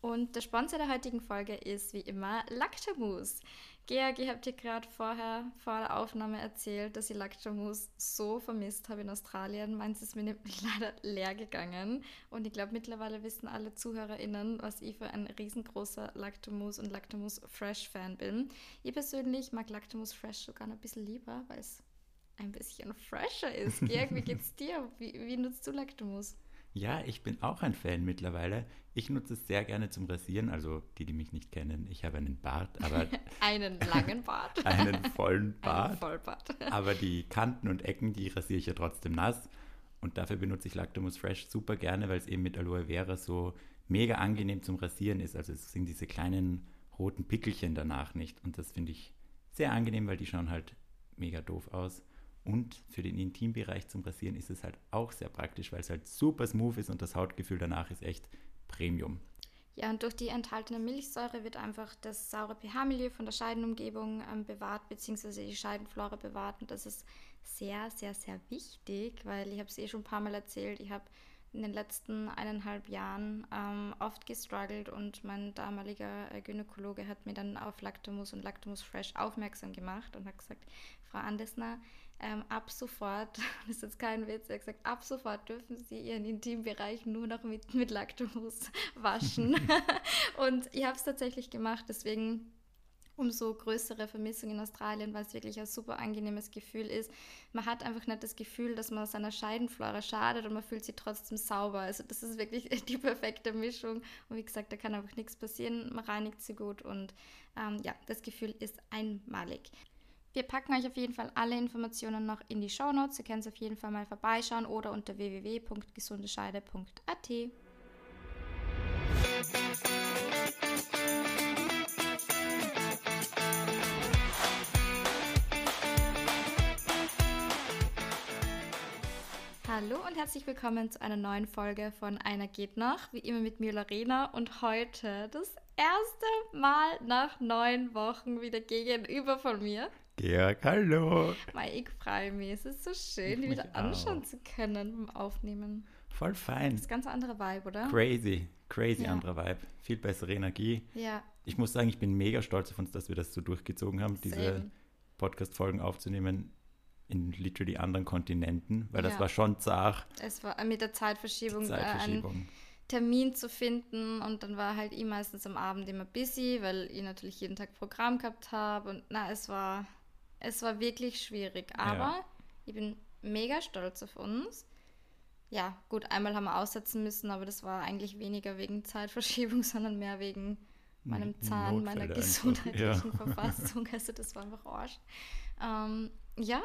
Und der Sponsor der heutigen Folge ist wie immer Lactamus. Georg, ich habe dir gerade vorher vor der Aufnahme erzählt, dass ich Lactamus so vermisst habe in Australien. Meins ist mir nämlich leider leer gegangen. Und ich glaube, mittlerweile wissen alle ZuhörerInnen, was ich für ein riesengroßer Lactamus und Lactamus Fresh Fan bin. Ich persönlich mag Lactamus Fresh sogar noch ein bisschen lieber, weil es ein bisschen fresher ist. Georg, wie geht's dir? Wie, wie nutzt du Lactamus? Ja, ich bin auch ein Fan mittlerweile. Ich nutze es sehr gerne zum Rasieren. Also die, die mich nicht kennen, ich habe einen Bart, aber einen langen Bart, einen vollen Bart. Einen Vollbart. aber die Kanten und Ecken, die rasiere ich ja trotzdem nass. Und dafür benutze ich Lactamus Fresh super gerne, weil es eben mit Aloe Vera so mega angenehm zum Rasieren ist. Also es sind diese kleinen roten Pickelchen danach nicht. Und das finde ich sehr angenehm, weil die schauen halt mega doof aus. Und für den Intimbereich zum Rasieren ist es halt auch sehr praktisch, weil es halt super smooth ist und das Hautgefühl danach ist echt Premium. Ja, und durch die enthaltene Milchsäure wird einfach das saure pH-Milieu von der Scheidenumgebung ähm, bewahrt, beziehungsweise die Scheidenflora bewahrt. Und das ist sehr, sehr, sehr wichtig, weil ich habe es eh schon ein paar Mal erzählt, ich habe in den letzten eineinhalb Jahren ähm, oft gestruggelt und mein damaliger äh, Gynäkologe hat mir dann auf Lactamus und Lactamus Fresh aufmerksam gemacht und hat gesagt, Frau Andesner, ähm, ab sofort, das ist jetzt kein Witz, er hat gesagt, ab sofort dürfen Sie Ihren Intimbereich nur noch mit, mit Lactamus waschen. und ich habe es tatsächlich gemacht, deswegen umso größere Vermissung in Australien, weil es wirklich ein super angenehmes Gefühl ist. Man hat einfach nicht das Gefühl, dass man seiner Scheidenflora schadet und man fühlt sich trotzdem sauber. Also das ist wirklich die perfekte Mischung. Und wie gesagt, da kann einfach nichts passieren. Man reinigt sie gut und ähm, ja, das Gefühl ist einmalig. Wir packen euch auf jeden Fall alle Informationen noch in die Show Notes. Ihr könnt auf jeden Fall mal vorbeischauen oder unter www.gesundescheide.at. Hallo und herzlich willkommen zu einer neuen Folge von Einer geht noch, wie immer mit mir Lorena und heute das erste Mal nach neun Wochen wieder gegenüber von mir Georg, hallo. Mai, ich freue mich. Es ist so schön, die wieder anschauen zu können beim Aufnehmen. Voll fein. Das ist ein ganz anderer Vibe, oder? Crazy, crazy ja. anderer Vibe. Viel bessere Energie. Ja. Ich muss sagen, ich bin mega stolz auf uns, dass wir das so durchgezogen haben, Same. diese Podcast-Folgen aufzunehmen in literally anderen Kontinenten, weil ja. das war schon zart. Es war mit der Zeitverschiebung, Zeitverschiebung. einen Termin zu finden und dann war halt ich meistens am Abend immer busy, weil ich natürlich jeden Tag Programm gehabt habe und na, es war es war wirklich schwierig, aber ja. ich bin mega stolz auf uns. Ja, gut, einmal haben wir aussetzen müssen, aber das war eigentlich weniger wegen Zeitverschiebung, sondern mehr wegen meinem Zahn, Notfälle meiner gesundheitlichen ja. Verfassung. Also das war einfach Arsch. Ähm, ja,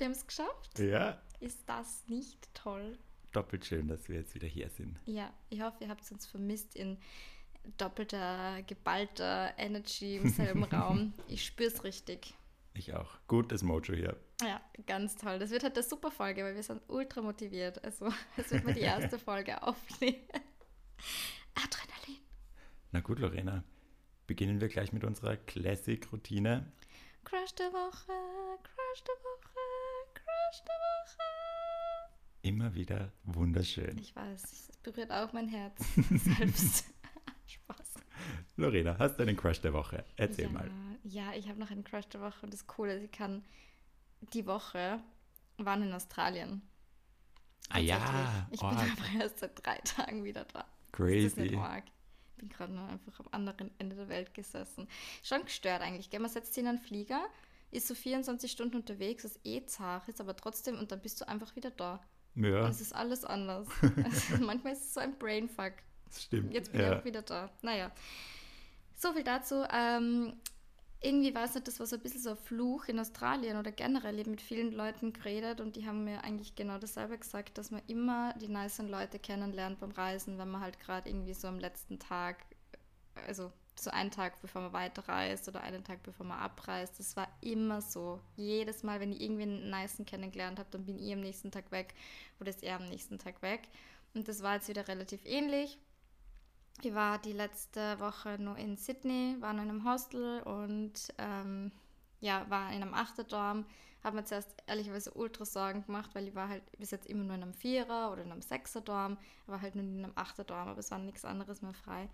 wir haben es geschafft. Ja. Ist das nicht toll? Doppelt schön, dass wir jetzt wieder hier sind. Ja, ich hoffe, ihr habt uns vermisst in doppelter, geballter Energy im selben Raum. Ich spüre es richtig. Ich auch. Gutes Mojo hier. Ja, ganz toll. Das wird halt eine super Folge, weil wir sind ultra motiviert. Also, es wird mal die erste Folge aufnehmen. Adrenalin. Na gut, Lorena. Beginnen wir gleich mit unserer Classic-Routine. Crush der Woche, Crush der Woche, Der Woche. Immer wieder wunderschön. Ich weiß, es berührt auch mein Herz selbst. Spaß. Lorena, hast du einen Crush der Woche? Erzähl ja, mal. Ja, ich habe noch einen Crush der Woche und das Coole ist, ich kann die Woche waren in Australien. Ah ja. Ich bin aber erst seit drei Tagen wieder da. Crazy. Ich bin gerade noch einfach am anderen Ende der Welt gesessen. Schon gestört eigentlich. Gell? Man setzt sich in einen Flieger, ist so 24 Stunden unterwegs, ist eh zart, ist aber trotzdem und dann bist du einfach wieder da. Ja. Und es ist alles anders. also, manchmal ist es so ein Brainfuck. Das stimmt. Jetzt bin ja. ich auch wieder da. Naja. So viel dazu. Ähm, irgendwie war es nicht, das war so ein bisschen so ein Fluch in Australien oder generell. Ich habe mit vielen Leuten geredet und die haben mir eigentlich genau dasselbe gesagt, dass man immer die nicen Leute kennenlernt beim Reisen, wenn man halt gerade irgendwie so am letzten Tag, also so einen Tag bevor man weiterreist oder einen Tag bevor man abreist. Das war immer so. Jedes Mal, wenn ich irgendwie einen nicen kennengelernt habe, dann bin ich am nächsten Tag weg oder ist er am nächsten Tag weg. Und das war jetzt wieder relativ ähnlich. Ich war die letzte Woche nur in Sydney, war in einem Hostel und ähm, ja, war in einem Achterdorm, habe mir zuerst ehrlicherweise ultra Sorgen gemacht, weil ich war halt bis jetzt immer nur in einem Vierer oder in einem Sechser-Dorm, war halt nur in einem Achter-Dorm, aber es war nichts anderes mehr frei.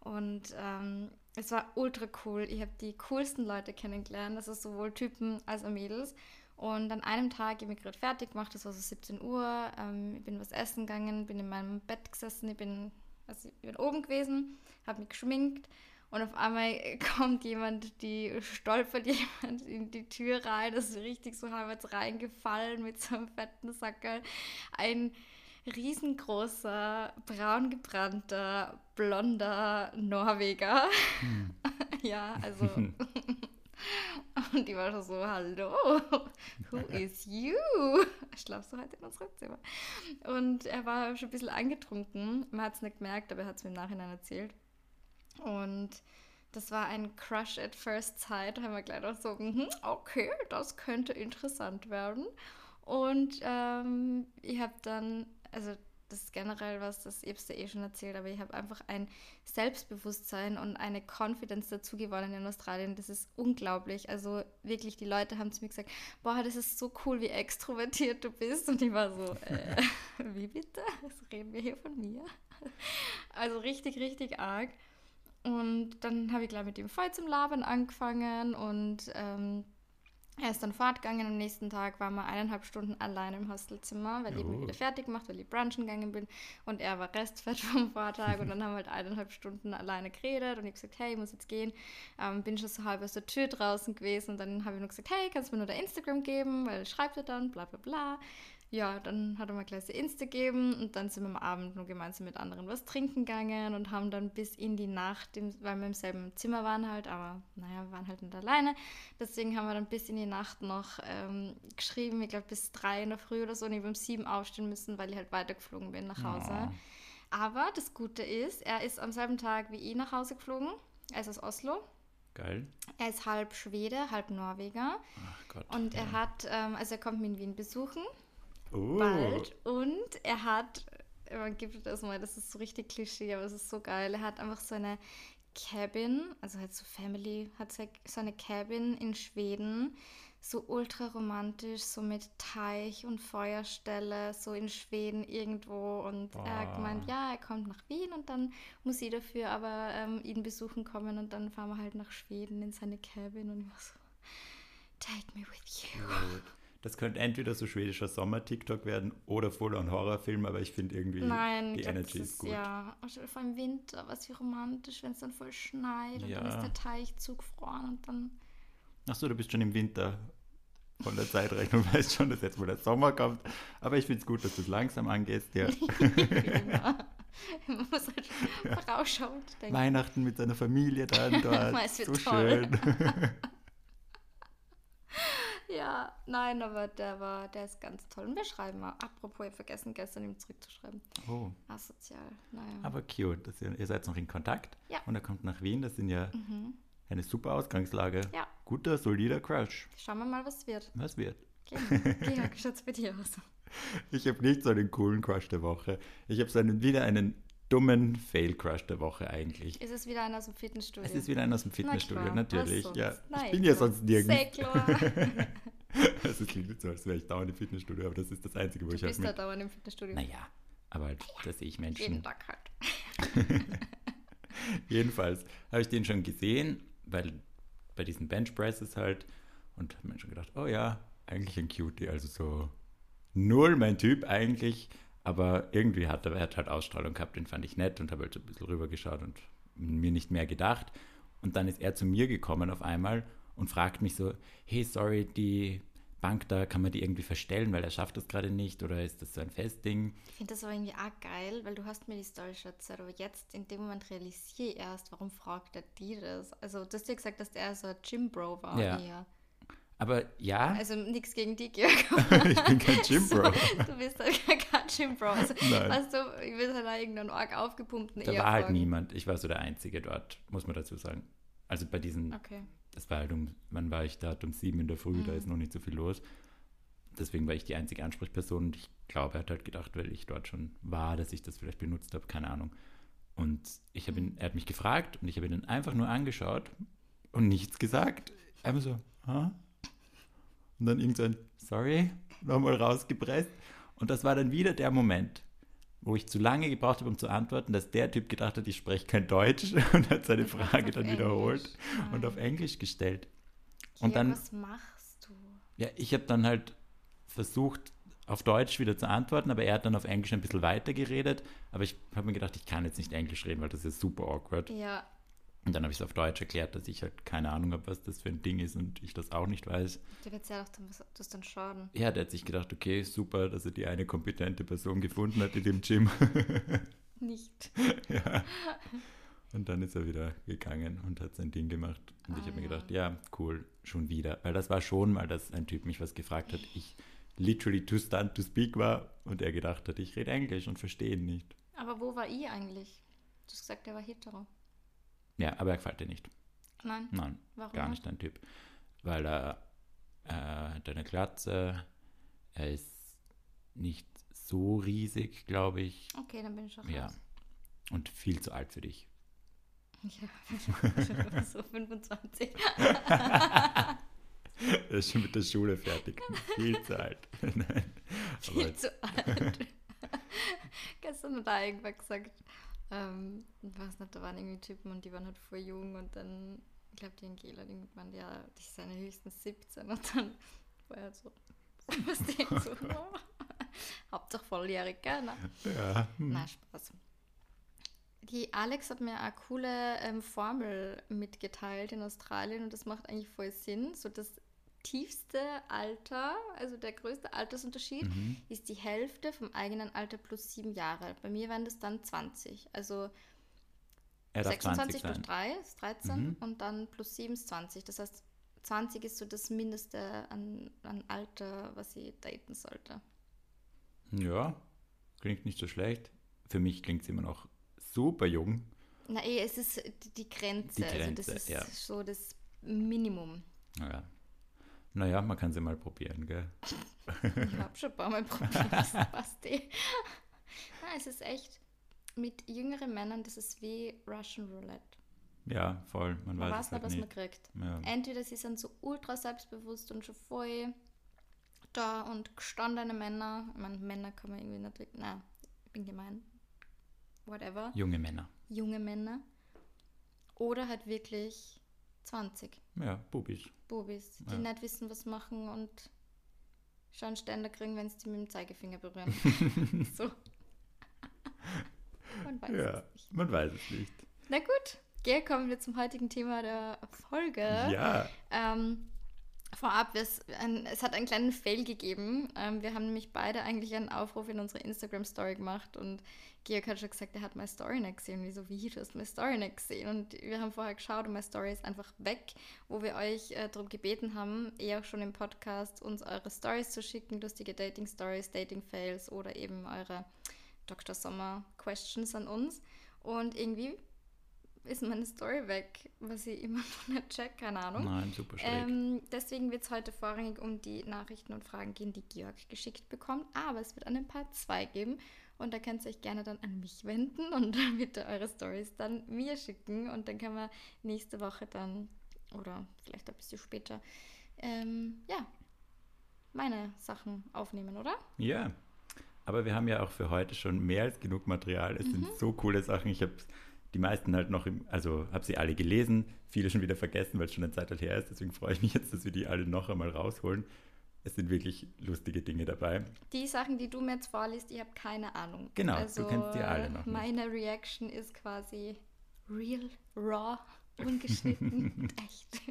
Und ähm, es war ultra cool. Ich habe die coolsten Leute kennengelernt, also sowohl Typen als auch Mädels. Und an einem Tag, ich mich gerade fertig gemacht, das war so 17 Uhr, ähm, ich bin was essen gegangen, bin in meinem Bett gesessen, ich bin, also ich bin oben gewesen, habe mich geschminkt und auf einmal kommt jemand, die stolpert jemand in die Tür rein, das ist richtig so halbwegs reingefallen mit so einem fetten Sackerl. Ein riesengroßer, braun gebrannter, blonder Norweger. Hm. ja, also. Und die war schon so, hallo, who is you? Schlafst du heute in unserem Zimmer? Und er war schon ein bisschen angetrunken. Man hat es nicht gemerkt, aber er hat es mir im Nachhinein erzählt. Und das war ein Crush at First Sight. Da haben wir gleich auch so, mhm, okay, das könnte interessant werden. Und ähm, ich habe dann, also das ist generell was, das ich dir eh schon erzählt, aber ich habe einfach ein Selbstbewusstsein und eine Confidence dazu gewonnen in Australien. Das ist unglaublich. Also wirklich, die Leute haben zu mir gesagt, boah, das ist so cool, wie extrovertiert du bist. Und ich war so, äh, wie bitte? Was reden wir hier von mir? Also richtig, richtig arg. Und dann habe ich gleich mit ihm voll zum Labern angefangen und ähm, er ist dann fortgegangen. Am nächsten Tag waren wir eineinhalb Stunden allein im Hostelzimmer, weil oh. ich mich wieder fertig gemacht, weil ich brunchen gegangen bin. Und er war restfett vom Vortag. und dann haben wir halt eineinhalb Stunden alleine geredet. Und ich habe gesagt, hey, ich muss jetzt gehen. Ähm, bin schon so halb aus der Tür draußen gewesen. Und dann habe ich nur gesagt, hey, kannst du mir nur dein Instagram geben? Weil schreibt er dann, bla bla bla ja, dann hat er mal gleich Insta gegeben und dann sind wir am Abend nur gemeinsam mit anderen was trinken gegangen und haben dann bis in die Nacht, weil wir im selben Zimmer waren halt, aber naja, wir waren halt nicht alleine. Deswegen haben wir dann bis in die Nacht noch ähm, geschrieben, ich glaube bis drei in der Früh oder so und ich habe um sieben aufstehen müssen, weil ich halt weitergeflogen bin nach Hause. Ja. Aber das Gute ist, er ist am selben Tag wie ich nach Hause geflogen. Er ist aus Oslo. Geil. Er ist halb Schwede, halb Norweger. Ach Gott. Und er ja. hat, ähm, also er kommt mich in Wien besuchen uh. bald. Und er hat, man gibt das mal, das ist so richtig Klischee, aber es ist so geil. Er hat einfach so eine Cabin, also halt so Family, hat so eine Cabin in Schweden, so ultra romantisch, so mit Teich und Feuerstelle, so in Schweden irgendwo. Und Boah. er hat gemeint, ja, er kommt nach Wien und dann muss ich dafür aber ähm, ihn besuchen kommen und dann fahren wir halt nach Schweden in seine Cabin und ich war so, take me with you. Das könnte entweder so schwedischer Sommer-TikTok werden oder Full-on-Horrorfilm, aber ich finde irgendwie Nein, die Energy ist, ist gut. Ja, vor allem Winter, was wie romantisch, wenn es dann voll schneit ja. und dann ist der Teich zugefroren und dann. Achso, du bist schon im Winter von der Zeitrechnung, weißt schon, dass jetzt wohl der Sommer kommt. Aber ich finde es gut, dass du es langsam angehst, ja. Man muss halt vorausschauend denken. Weihnachten mit seiner Familie dann dort. so toll. schön. Nein, aber der war, der ist ganz toll. Und wir schreiben mal. Apropos, ich vergessen gestern ihm zurückzuschreiben. Oh. Asozial, naja. Aber cute, dass ihr, ihr seid noch in Kontakt. Ja. Und er kommt nach Wien, das sind ja mhm. eine super Ausgangslage. Ja. Guter, solider Crush. Schauen wir mal, was wird. Was wird? Genau. Georg, schaut's bei dir aus? Ich habe nicht so einen coolen Crush der Woche. Ich habe so einen, wieder einen dummen Fail-Crush der Woche eigentlich. Ist es wieder einer aus dem Fitnessstudio? Es ist wieder einer aus dem Fitnessstudio, Na natürlich. Ja, Nein, ich bin ja sonst nirgends. Sehr klar. also, es klingt so, als wäre ich dauernd im Fitnessstudio, aber das ist das Einzige, wo du ich halt. Du bist da dauernd im Fitnessstudio. Naja, aber halt, da sehe ich Menschen. Jeden Tag halt. Jedenfalls habe ich den schon gesehen, weil bei diesen Benchpresses halt und habe mir schon gedacht, oh ja, eigentlich ein Cutie, also so null mein Typ eigentlich. Aber irgendwie hat er, er hat halt Ausstrahlung gehabt, den fand ich nett und habe halt so ein bisschen rübergeschaut und mir nicht mehr gedacht. Und dann ist er zu mir gekommen auf einmal und fragt mich so, hey, sorry, die Bank da, kann man die irgendwie verstellen, weil er schafft das gerade nicht oder ist das so ein Festding? Ich finde das aber irgendwie auch geil, weil du hast mir die Story schon erzählt, aber jetzt in dem Moment realisiere ich erst, warum fragt er die das? Also du hast ja gesagt, dass der so ein Gym-Bro war ja. eher. Aber ja. Also nichts gegen die, Georg. ich bin kein Gym-Bro. du bist halt kein Gym-Bro. Also, Nein. Weißt du, ich will halt da irgendeinen arg aufgepumpten Da war halt niemand. Ich war so der Einzige dort, muss man dazu sagen. Also bei diesen, okay. Das war halt um, wann war ich da? Um sieben in der Früh, mhm. da ist noch nicht so viel los. Deswegen war ich die einzige Ansprechperson und ich glaube, er hat halt gedacht, weil ich dort schon war, dass ich das vielleicht benutzt habe, keine Ahnung. Und ich habe ihn, er hat mich gefragt und ich habe ihn dann einfach nur angeschaut und nichts gesagt. Einfach so, ha? Und dann irgend so ein Sorry nochmal rausgepresst. Und das war dann wieder der Moment, wo ich zu lange gebraucht habe, um zu antworten, dass der Typ gedacht hat, ich spreche kein Deutsch und hat seine Frage dann wiederholt Nein. und auf Englisch gestellt. Und Und dann, was machst du? ja, ich habe dann halt versucht, auf Deutsch wieder zu antworten, aber er hat dann auf Englisch ein bisschen weiter geredet. Aber ich habe mir gedacht, ich kann jetzt nicht Englisch reden, weil das ist super awkward. Ja, Und dann habe ich es auf Deutsch erklärt, dass ich halt keine Ahnung habe, was das für ein Ding ist und ich das auch nicht weiß. du wirst ja auch das dann schaden. Ja, der hat sich gedacht, okay, super, dass er die eine kompetente Person gefunden hat in dem Gym. Nicht. ja. Und dann ist er wieder gegangen und hat sein Ding gemacht. Und ich Ah, habe mir gedacht, ja, cool, schon wieder. Weil das war schon mal, dass ein Typ mich was gefragt hat. Ich literally too stunned to speak war und er gedacht hat, ich rede Englisch und verstehe ihn nicht. Aber wo war ich eigentlich? Du hast gesagt, er war hetero. Ja, aber er gefällt dir nicht. Nein, Nein, warum? gar nicht dein Typ. Weil er äh, hat eine Glatze, er ist nicht so riesig, glaube ich. Okay, dann bin ich auch Ja. raus. Und viel zu alt für dich. Ja, so 25. Er ist schon mit der Schule fertig. Viel zu alt. Nein. Aber Viel zu alt. Gestern hat er irgendwer gesagt, ähm, ich weiß nicht, da waren irgendwie Typen und die waren halt voll jung und dann, ich glaube, die Angela hat irgendwann, ja, die sind ja höchstens 17 und dann war er so, was die so, Hauptsache volljährig, gell? Ne? ja. hm. Na, Spaß. Die Alex hat mir eine coole ähm, Formel mitgeteilt in Australien und das macht eigentlich voll Sinn. So das tiefste Alter, also der größte Altersunterschied, Mhm. ist die Hälfte vom eigenen Alter plus sieben Jahre. Bei mir waren das dann 20. Also Er darf 26 20 durch sein. 3 ist 13 Mhm. und dann plus 7 ist 20. Das heißt, 20 ist so das Mindeste an, an Alter, was ich daten sollte. Ja, klingt nicht so schlecht. Für mich klingt es immer noch super jung. Na eh, es ist die- die Grenze. Die also das Grenze, ist ja. so das Minimum. Naja. Naja, man kann sie mal probieren, gell? Ich habe schon ein paar Mal probiert, das passt eh. Na, es ist echt, mit jüngeren Männern, das ist wie Russian Roulette. Ja, voll. Man, Man weiß weiß es nicht, halt was man kriegt. Ja. Entweder sie sind so ultra selbstbewusst und schon voll da und gestandene Männer. Ich meine, Männer kann man irgendwie nicht wirklich, na, ich bin gemein. Whatever. Junge Männer. Junge Männer. Oder halt wirklich 20. Ja, Bubis. Bubis, die Ja. nicht wissen, was machen und schon Ständer kriegen, wenn sie die mit dem Zeigefinger berühren. so. Man weiß Ja, es nicht. man weiß es nicht. Na gut, gell, kommen wir zum heutigen Thema der Folge. Ja, Ähm, vorab, es, hat einen kleinen Fail gegeben. Ähm, wir haben nämlich beide eigentlich einen Aufruf in unsere Instagram-Story gemacht und Georg hat schon gesagt, er hat meine Story nicht gesehen. Wieso, wie, du hast meine Story nicht gesehen? Und wir haben vorher geschaut und meine Story ist einfach weg, wo wir euch äh, darum gebeten haben, eh auch schon im Podcast uns eure Stories zu schicken, lustige Dating-Stories, Dating-Fails oder eben eure Dr. Sommer-Questions an uns. Und irgendwie ist meine Story weg, was ich immer noch nicht check, keine Ahnung. nein, super schräg. Ähm, deswegen wird es heute vorrangig um die Nachrichten und Fragen gehen, die Georg geschickt bekommt. Aber es wird einen Part 2 geben. Und da könnt ihr euch gerne dann an mich wenden und dann bitte eure Stories dann mir schicken. Und dann können wir nächste Woche dann, oder vielleicht ein bisschen später, ähm, ja, meine Sachen aufnehmen, oder? Ja, aber wir haben ja auch für heute schon mehr als genug Material. Es Mhm. sind so coole Sachen. Ich habe die meisten halt noch, im, also habe sie alle gelesen, viele schon wieder vergessen, weil es schon eine Zeit halt her ist. Deswegen freue ich mich jetzt, dass wir die alle noch einmal rausholen. Es sind wirklich lustige Dinge dabei. Die Sachen, die du mir jetzt vorliest, ich habe keine Ahnung. Genau, du also, kennst die alle noch nicht. Meine Reaction ist quasi real, raw, ungeschnitten, und echt.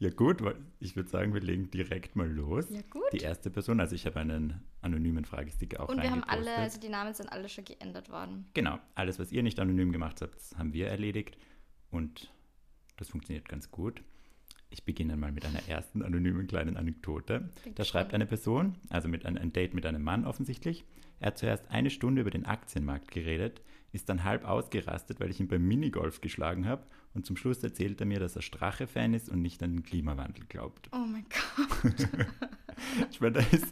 Ja gut, weil ich würde sagen, wir legen direkt mal los. Ja, gut. Die erste Person, also ich habe einen anonymen Fragesticker auch Und wir haben alle, also die Namen sind alle schon geändert worden. Genau, alles, was ihr nicht anonym gemacht habt, haben wir erledigt und das funktioniert ganz gut. Ich beginne mal mit einer ersten anonymen kleinen Anekdote. Da schreibt eine Person, also mit ein, ein Date mit einem Mann offensichtlich, er hat zuerst eine Stunde über den Aktienmarkt geredet, ist dann halb ausgerastet, weil ich ihn beim Minigolf geschlagen habe und zum Schluss erzählt er mir, dass er Strache-Fan ist und nicht an den Klimawandel glaubt. Oh mein Gott. Ich meine, da ist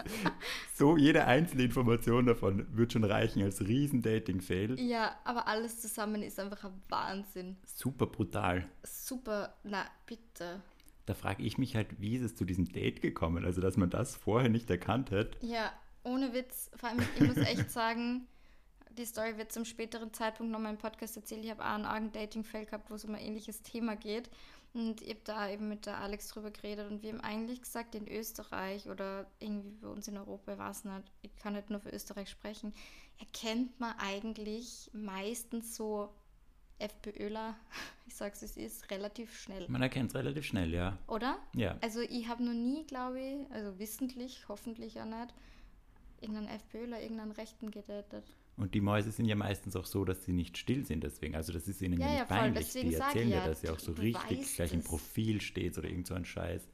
so jede einzelne Information davon wird schon reichen als riesen Dating-Fail. Ja, aber alles zusammen ist einfach ein Wahnsinn. Super brutal. Super, na bitte. da frage ich mich halt, wie ist es zu diesem Date gekommen? Also, dass man das vorher nicht erkannt hat. Ja, ohne Witz. Vor allem, ich muss echt sagen, die Story wird zum späteren Zeitpunkt noch mal im Podcast erzählt. Ich habe auch einen argen Dating-Fail gehabt, wo es um ein ähnliches Thema geht. Und ich habe da eben mit der Alex drüber geredet und wir haben eigentlich gesagt, in Österreich oder irgendwie bei uns in Europa, ich weiß nicht, ich kann nicht nur für Österreich sprechen, erkennt man eigentlich meistens so FPÖler, ich sag's es ist, relativ schnell. Man erkennt es relativ schnell, ja. Oder? Ja. Also ich habe noch nie, glaube ich, also wissentlich, hoffentlich auch nicht, irgendeinen FPÖler, irgendeinen Rechten gedatet. Und die Mäuse sind ja meistens auch so, dass sie nicht still sind deswegen. Also das ist ihnen ja, Ja, nicht ja, voll. peinlich. Deswegen Die erzählen ja, ja, dass sie auch so richtig gleich im. Profil steht oder irgend so ein Scheiß.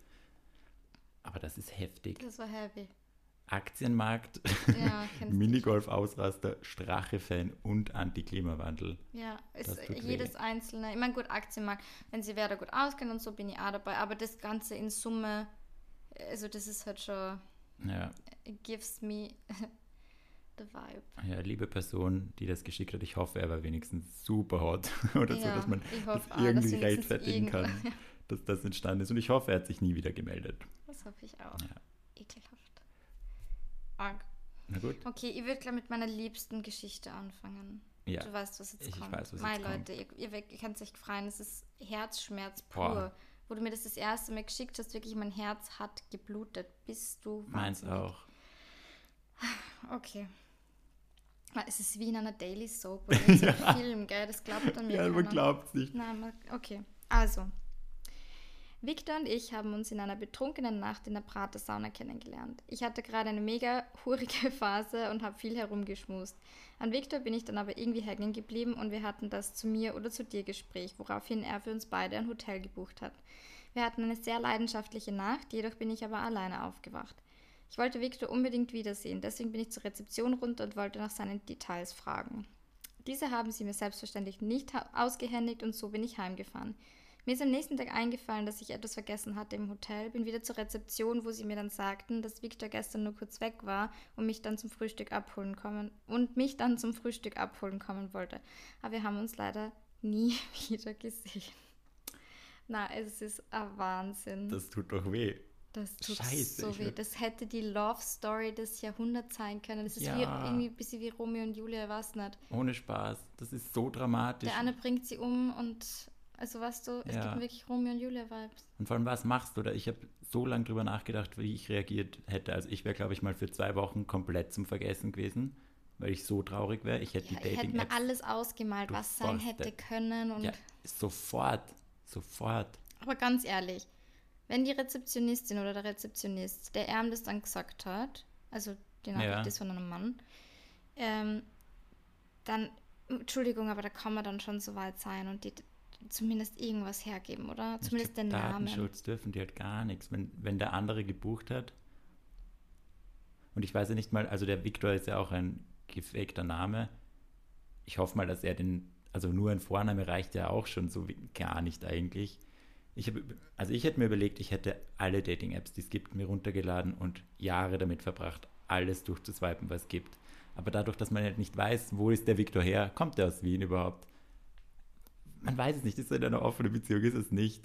Aber das ist heftig. Das war heavy. Aktienmarkt, Ja. Minigolf-Ausraster, Strache-Fan und Anti-Klimawandel. Ja, tut jedes weh. einzelne. Ich meine, gut, Aktienmarkt, wenn sie wer da gut auskennen und so, bin ich auch dabei. Aber das Ganze in Summe, also das ist halt schon, Ja, gives me the vibe. ja, liebe Person, die das geschickt hat, ich hoffe, er war wenigstens super hot oder so, Ja, dass man das hoffe dass irgendwie rechtfertigen kann, irgend- dass das entstanden ist. Und ich hoffe, er hat sich nie wieder gemeldet. Das hoffe ich auch. Ja. Ekelhaft. Arg. Na gut. Okay, ich würde gleich mit meiner liebsten Geschichte anfangen. Ja. Du weißt, was jetzt Ich kommt. weiß, was jetzt kommt. Leute, ihr, ihr, ihr könnt euch freuen, es ist Herzschmerz Boah. pur. Wo du mir das das erste Mal geschickt hast, wirklich mein Herz hat geblutet. Bist du Meins wahnsinnig. auch. Okay. Es ist wie in einer Daily Soap oder in so einem Film, gell? Das glaubt dann mir Ja, man glaubt es nicht. Nein, man, okay. Also, Victor und ich haben uns in einer betrunkenen Nacht in der Prater-Sauna kennengelernt. Ich hatte gerade eine mega hurige Phase und habe viel herumgeschmust. An Victor bin ich dann aber irgendwie hängen geblieben und wir hatten das zu mir oder zu dir Gespräch, woraufhin er für uns beide ein Hotel gebucht hat. Wir hatten eine sehr leidenschaftliche Nacht, jedoch bin ich aber alleine aufgewacht. Ich wollte Victor unbedingt wiedersehen, deswegen bin ich zur Rezeption runter und wollte nach seinen Details fragen. Diese haben sie mir selbstverständlich nicht ausgehändigt und so bin ich heimgefahren. Mir ist am nächsten Tag eingefallen, dass ich etwas vergessen hatte im Hotel, bin wieder zur Rezeption, wo sie mir dann sagten, dass Victor gestern nur kurz weg war und mich dann zum Frühstück abholen kommen und mich dann zum Frühstück abholen kommen wollte. Aber wir haben uns leider nie wieder gesehen. Na, es ist ein Wahnsinn. Das tut doch weh. Das tut Scheiße, so weh. Das hätte die Love Story des Jahrhunderts sein können. Das ist wie, Ja. irgendwie ein bisschen wie Romeo und Julia, weiß nicht. Ohne Spaß. Das ist so dramatisch. Der eine bringt sie um und, also weißt du, es Ja. gibt wirklich Romeo und Julia-Vibes. Und vor allem, was machst du? Oder ich habe so lange drüber nachgedacht, wie ich reagiert hätte. Also ich wäre, glaube ich, mal für zwei Wochen komplett zum Vergessen gewesen, weil ich so traurig wäre. Ich hätte Ja, die ich hätte mir Dating-Apps alles ausgemalt, was sein hätte können. Und, ja, sofort, sofort. Aber ganz ehrlich, wenn die Rezeptionistin oder der Rezeptionist, der ihm das dann gesagt hat, also die Nachricht Ja. ist von einem Mann, ähm, dann, Entschuldigung, aber da kann man dann schon so weit sein und die zumindest irgendwas hergeben, oder? Ich Zumindest den Namen. Datenschutz dürfen die halt gar nichts. Wenn, wenn der andere gebucht hat, und ich weiß ja nicht mal, also der Viktor ist ja auch ein gefakter Name. Ich hoffe mal, dass er den, also nur ein Vorname reicht ja auch schon so wie, gar nicht eigentlich. Ich habe, also ich hätte mir überlegt, ich hätte alle Dating-Apps, die es gibt, mir runtergeladen und Jahre damit verbracht, alles durchzuswipen, was es gibt. Aber dadurch, dass man halt nicht weiß, wo ist der Viktor her, kommt er aus Wien überhaupt? Man weiß es nicht, ist er in einer offenen Beziehung, ist es nicht.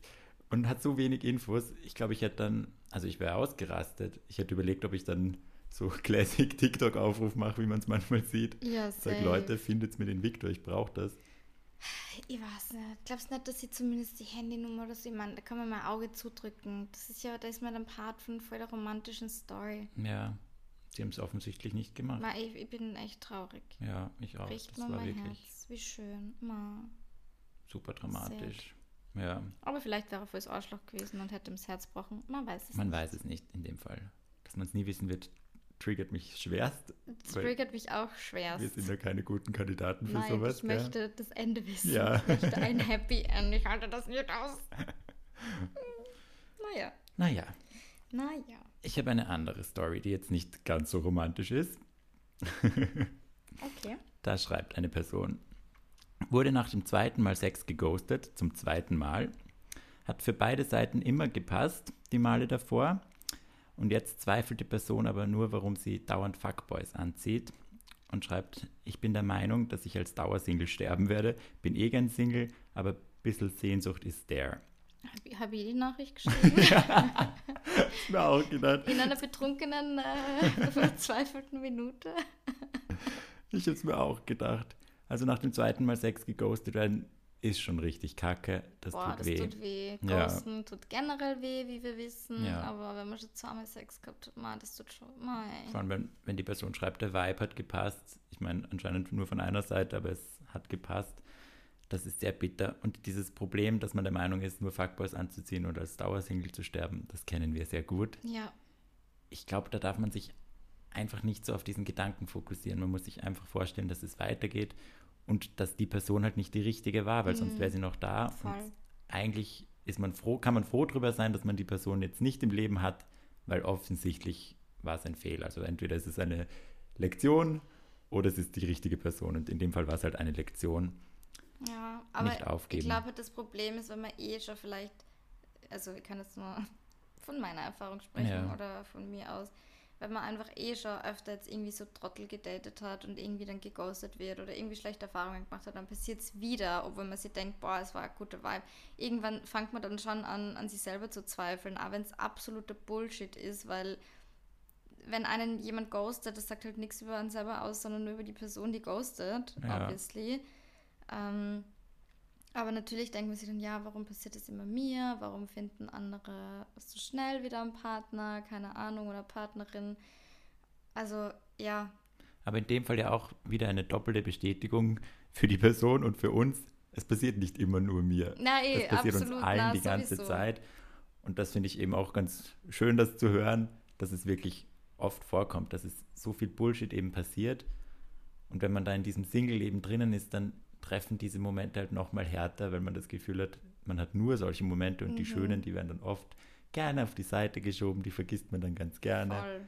Und hat so wenig Infos. Ich glaube, ich hätte dann, also ich wäre ausgerastet. Ich hätte überlegt, ob ich dann so Classic TikTok-Aufruf mache, wie man es manchmal sieht. Ja, Sag. Leute, findet mir den Viktor, ich brauche das. Ich weiß nicht. Glaubst nicht, dass sie zumindest die Handynummer oder so, ich meine, da kann man mal ein Auge zudrücken. Das ist ja, da ist man dann Part von voll der romantischen Story. Ja, sie haben es offensichtlich nicht gemacht. Ma, ich, ich bin echt traurig. Ja, ich auch. Bricht Das mir war mein wirklich Herz. Wie schön. Ma. super dramatisch. Ja, Aber vielleicht wäre er fürs Arschloch gewesen und hätte ihm das Herz gebrochen. Man weiß es man nicht. weiß es nicht in dem Fall. Dass man es nie wissen wird, triggert mich schwerst. Das triggert mich auch Wir schwerst. sind ja keine guten Kandidaten für Nein, sowas. ich gell? möchte das Ende wissen. Ja. Ich möchte ein Happy End. Ich halte das nicht aus. naja. Naja, Naja. ich habe eine andere Story, die jetzt nicht ganz so romantisch ist. Okay. Da schreibt eine Person, wurde nach dem zweiten Mal Sex geghostet, zum zweiten Mal, hat für beide Seiten immer gepasst, die Male davor. Und jetzt zweifelt die Person aber nur, warum sie dauernd Fuckboys anzieht und schreibt, ich bin der Meinung, dass ich als Dauersingle sterben werde, bin eh gern Single, aber ein bisschen Sehnsucht ist there. Habe hab ich die Nachricht geschrieben? ja, mir auch gedacht. In einer betrunkenen, äh, verzweifelten Minute. Ich habe es mir auch gedacht. Also nach dem zweiten Mal Sex geghostet werden, ist schon richtig kacke. Das Boah, tut das weh. tut weh. Ja. Ghosten tut generell weh, wie wir wissen. Ja. Aber wenn man schon zweimal Sex gehabt hat, man, das tut schon. Mei. Vor allem, wenn, wenn die Person schreibt, der Vibe hat gepasst. Ich meine, anscheinend nur von einer Seite, aber es hat gepasst. Das ist sehr bitter. Und dieses Problem, dass man der Meinung ist, nur Fuckboys anzuziehen oder als Dauersingle zu sterben, das kennen wir sehr gut. Ja, Ich glaube, da darf man sich einfach nicht so auf diesen Gedanken fokussieren. Man muss sich einfach vorstellen, dass es weitergeht und dass die Person halt nicht die richtige war, weil sonst wäre sie noch da. Mhm. voll. Und eigentlich ist man froh, kann man froh darüber sein, dass man die Person jetzt nicht im Leben hat, weil offensichtlich war es ein Fehler. Also entweder ist es eine Lektion oder es ist die richtige Person. Und in dem Fall war es halt eine Lektion. Ja, aber Nicht aufgeben. ich glaube, das Problem ist, wenn man eh schon vielleicht, also ich kann jetzt nur von meiner Erfahrung sprechen Ja. oder von mir aus, wenn man einfach eh schon öfter jetzt irgendwie so Trottel gedatet hat und irgendwie dann geghostet wird oder irgendwie schlechte Erfahrungen gemacht hat, dann passiert es wieder, obwohl man sich denkt, boah, es war ein guter Vibe. Irgendwann fängt man dann schon an, an sich selber zu zweifeln, auch wenn es absoluter Bullshit ist, weil wenn einen jemand ghostet, das sagt halt nichts über einen selber aus, sondern nur über die Person, die ghostet, Ja. obviously. Ähm, aber natürlich denkt man sich dann, ja, warum passiert das immer mir? Warum finden andere so schnell wieder einen Partner, keine Ahnung, oder Partnerin? Also, ja, Aber in dem Fall ja auch wieder eine doppelte Bestätigung für die Person und für uns. Es passiert nicht immer nur mir. na eh, Das passiert absolut, uns allen na, die ganze sowieso. Zeit. Und das finde ich eben auch ganz schön, das zu hören, dass es wirklich oft vorkommt, dass es so viel Bullshit eben passiert. Und wenn man da in diesem Single-Leben drinnen ist, dann treffen diese Momente halt nochmal härter, weil man das Gefühl hat, man hat nur solche Momente und die Mhm. schönen, die werden dann oft gerne auf die Seite geschoben, die vergisst man dann ganz gerne. Voll.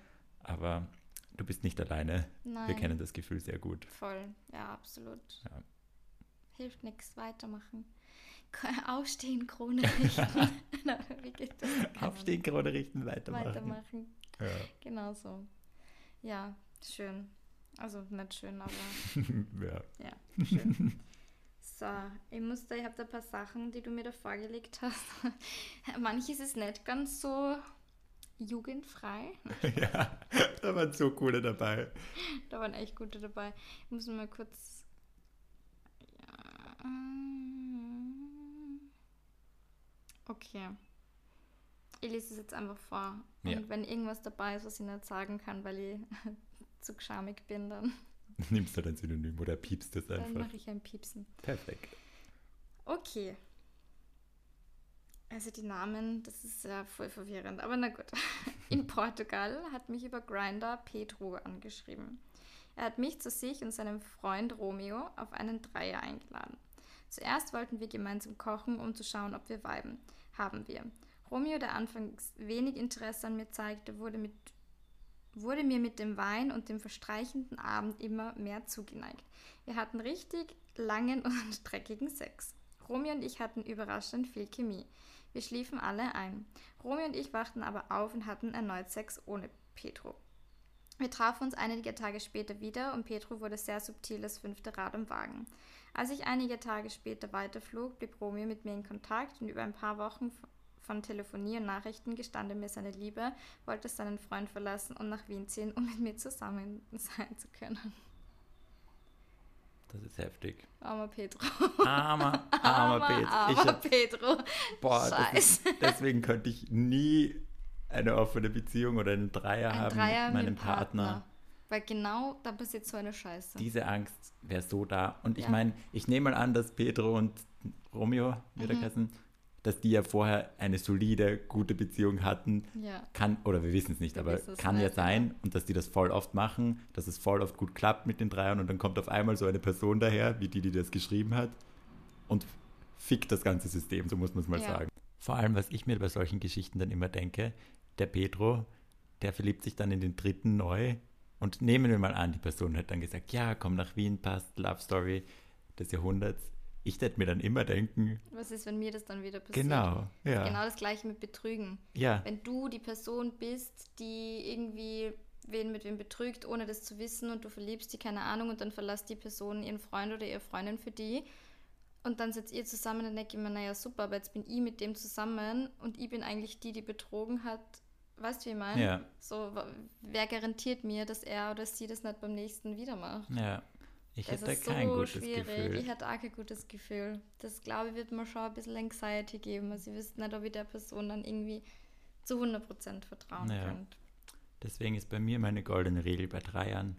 Aber du bist nicht alleine. Nein. Wir kennen das Gefühl sehr gut. Voll, ja, absolut. Ja. Hilft nichts, weitermachen. Aufstehen, Krone richten. Wie geht das? Aufstehen, Krone richten, weitermachen. Weitermachen. Ja. Genau so. Ja, schön. Also nicht schön, aber ja. ja, schön. So, ich muss da, ich habe da ein paar Sachen, die du mir da vorgelegt hast. Manches ist nicht ganz so jugendfrei. ja, da waren so coole dabei. Da waren echt gute dabei. Ich muss mal kurz. Ja. Okay. Ich lese es jetzt einfach vor. Und Ja. wenn irgendwas dabei ist, was ich nicht sagen kann, weil ich zu schamig bin, dann, Nimmst du dein Synonym oder piepst es dann einfach? mache ich ein Piepsen. Perfekt. Okay. Also die Namen, das ist ja voll verwirrend, aber na gut. In Portugal hat mich über Grinder Pedro angeschrieben. Er hat mich zu sich und seinem Freund Romeo auf einen Dreier eingeladen. Zuerst wollten wir gemeinsam kochen, um zu schauen, ob wir weiben. Haben wir. Romeo, der anfangs wenig Interesse an mir zeigte, wurde, mit, wurde mir mit dem Wein und dem verstreichenden Abend immer mehr zugeneigt. Wir hatten richtig langen und dreckigen Sex. Romeo und ich hatten überraschend viel Chemie. Wir schliefen alle ein. Romeo und ich wachten aber auf und hatten erneut Sex ohne Petro. Wir trafen uns einige Tage später wieder und Petro wurde sehr subtil das fünfte Rad am Wagen. Als ich einige Tage später weiterflog, blieb Romeo mit mir in Kontakt und über ein paar Wochen von Telefonie und Nachrichten gestand er mir seine Liebe, wollte seinen Freund verlassen und nach Wien ziehen, um mit mir zusammen sein zu können. Das ist heftig. Armer Petro. Armer, armer Pet. Ich armer hab, boah, das ist, Scheiße. deswegen könnte ich nie eine offene Beziehung oder einen Dreier Ein haben Dreier mit meinem dem Partner. Weil genau da passiert so eine Scheiße. Diese Angst wäre so da. Und ich Ja. meine, ich nehme mal an, dass Pedro und Romeo, wird er Mhm. heißen, dass die ja vorher eine solide, gute Beziehung hatten. ja. Kann, oder wir wissen es nicht, Wir aber kann ja nicht, sein und dass die das voll oft machen, dass es voll oft gut klappt mit den Dreiern und dann kommt auf einmal so eine Person daher, wie die, die das geschrieben hat und fickt das ganze System, so muss man es mal Ja. sagen. Vor allem, was ich mir bei solchen Geschichten dann immer denke, der Pedro, der verliebt sich dann in den dritten neu und nehmen wir mal an, die Person hat dann gesagt, ja, komm nach Wien, passt, Love Story des Jahrhunderts. Ich werde mir dann immer denken, Was ist, wenn mir das dann wieder passiert? genau, ja, Genau das gleiche mit Betrügen. ja, Wenn du die Person bist, die irgendwie wen mit wem betrügt, ohne das zu wissen und du verliebst die, keine Ahnung, und dann verlässt die Person ihren Freund oder ihre Freundin für die, Und dann sitzt ihr zusammen und denke ich mir, naja, super, aber jetzt bin ich mit dem zusammen und ich bin eigentlich die, die betrogen hat. Weißt du, wie ich meine? Ja. So, wer garantiert mir, dass er oder sie das nicht beim nächsten wieder macht? Ja. Ich Das hätte ist kein so gutes schwierig. Gefühl. Ich hätte auch kein gutes Gefühl. Das, glaube ich, wird mir schon ein bisschen Anxiety geben. Also, ich wüsste nicht, ob ich der Person dann irgendwie zu 100% vertrauen Ja. könnte. Deswegen ist bei mir meine goldene Regel bei Dreiern,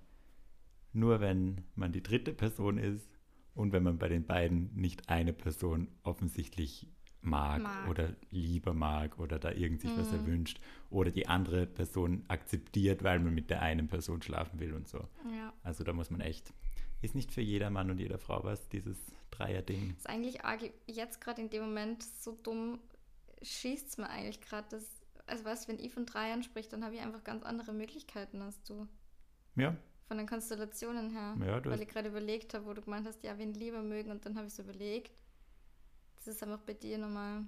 nur wenn man die dritte Person ist und wenn man bei den beiden nicht eine Person offensichtlich mag, Mag. oder lieber mag oder da irgend sich was Mhm. erwünscht oder die andere Person akzeptiert, weil man mit der einen Person schlafen will und so. Ja. Also da muss man echt, ist nicht für jeder Mann und jeder Frau was, dieses Dreier-Ding. ist eigentlich arg, jetzt gerade in dem Moment so dumm, schießt es mir eigentlich gerade. Also weißt du, wenn ich von Dreiern spricht, dann habe ich einfach ganz andere Möglichkeiten als du. Ja, Von den Konstellationen her. Ja, du weil ich gerade überlegt habe, wo du gemeint hast, ja, wen lieber mögen und dann habe ich so überlegt. Das ist einfach bei dir nochmal.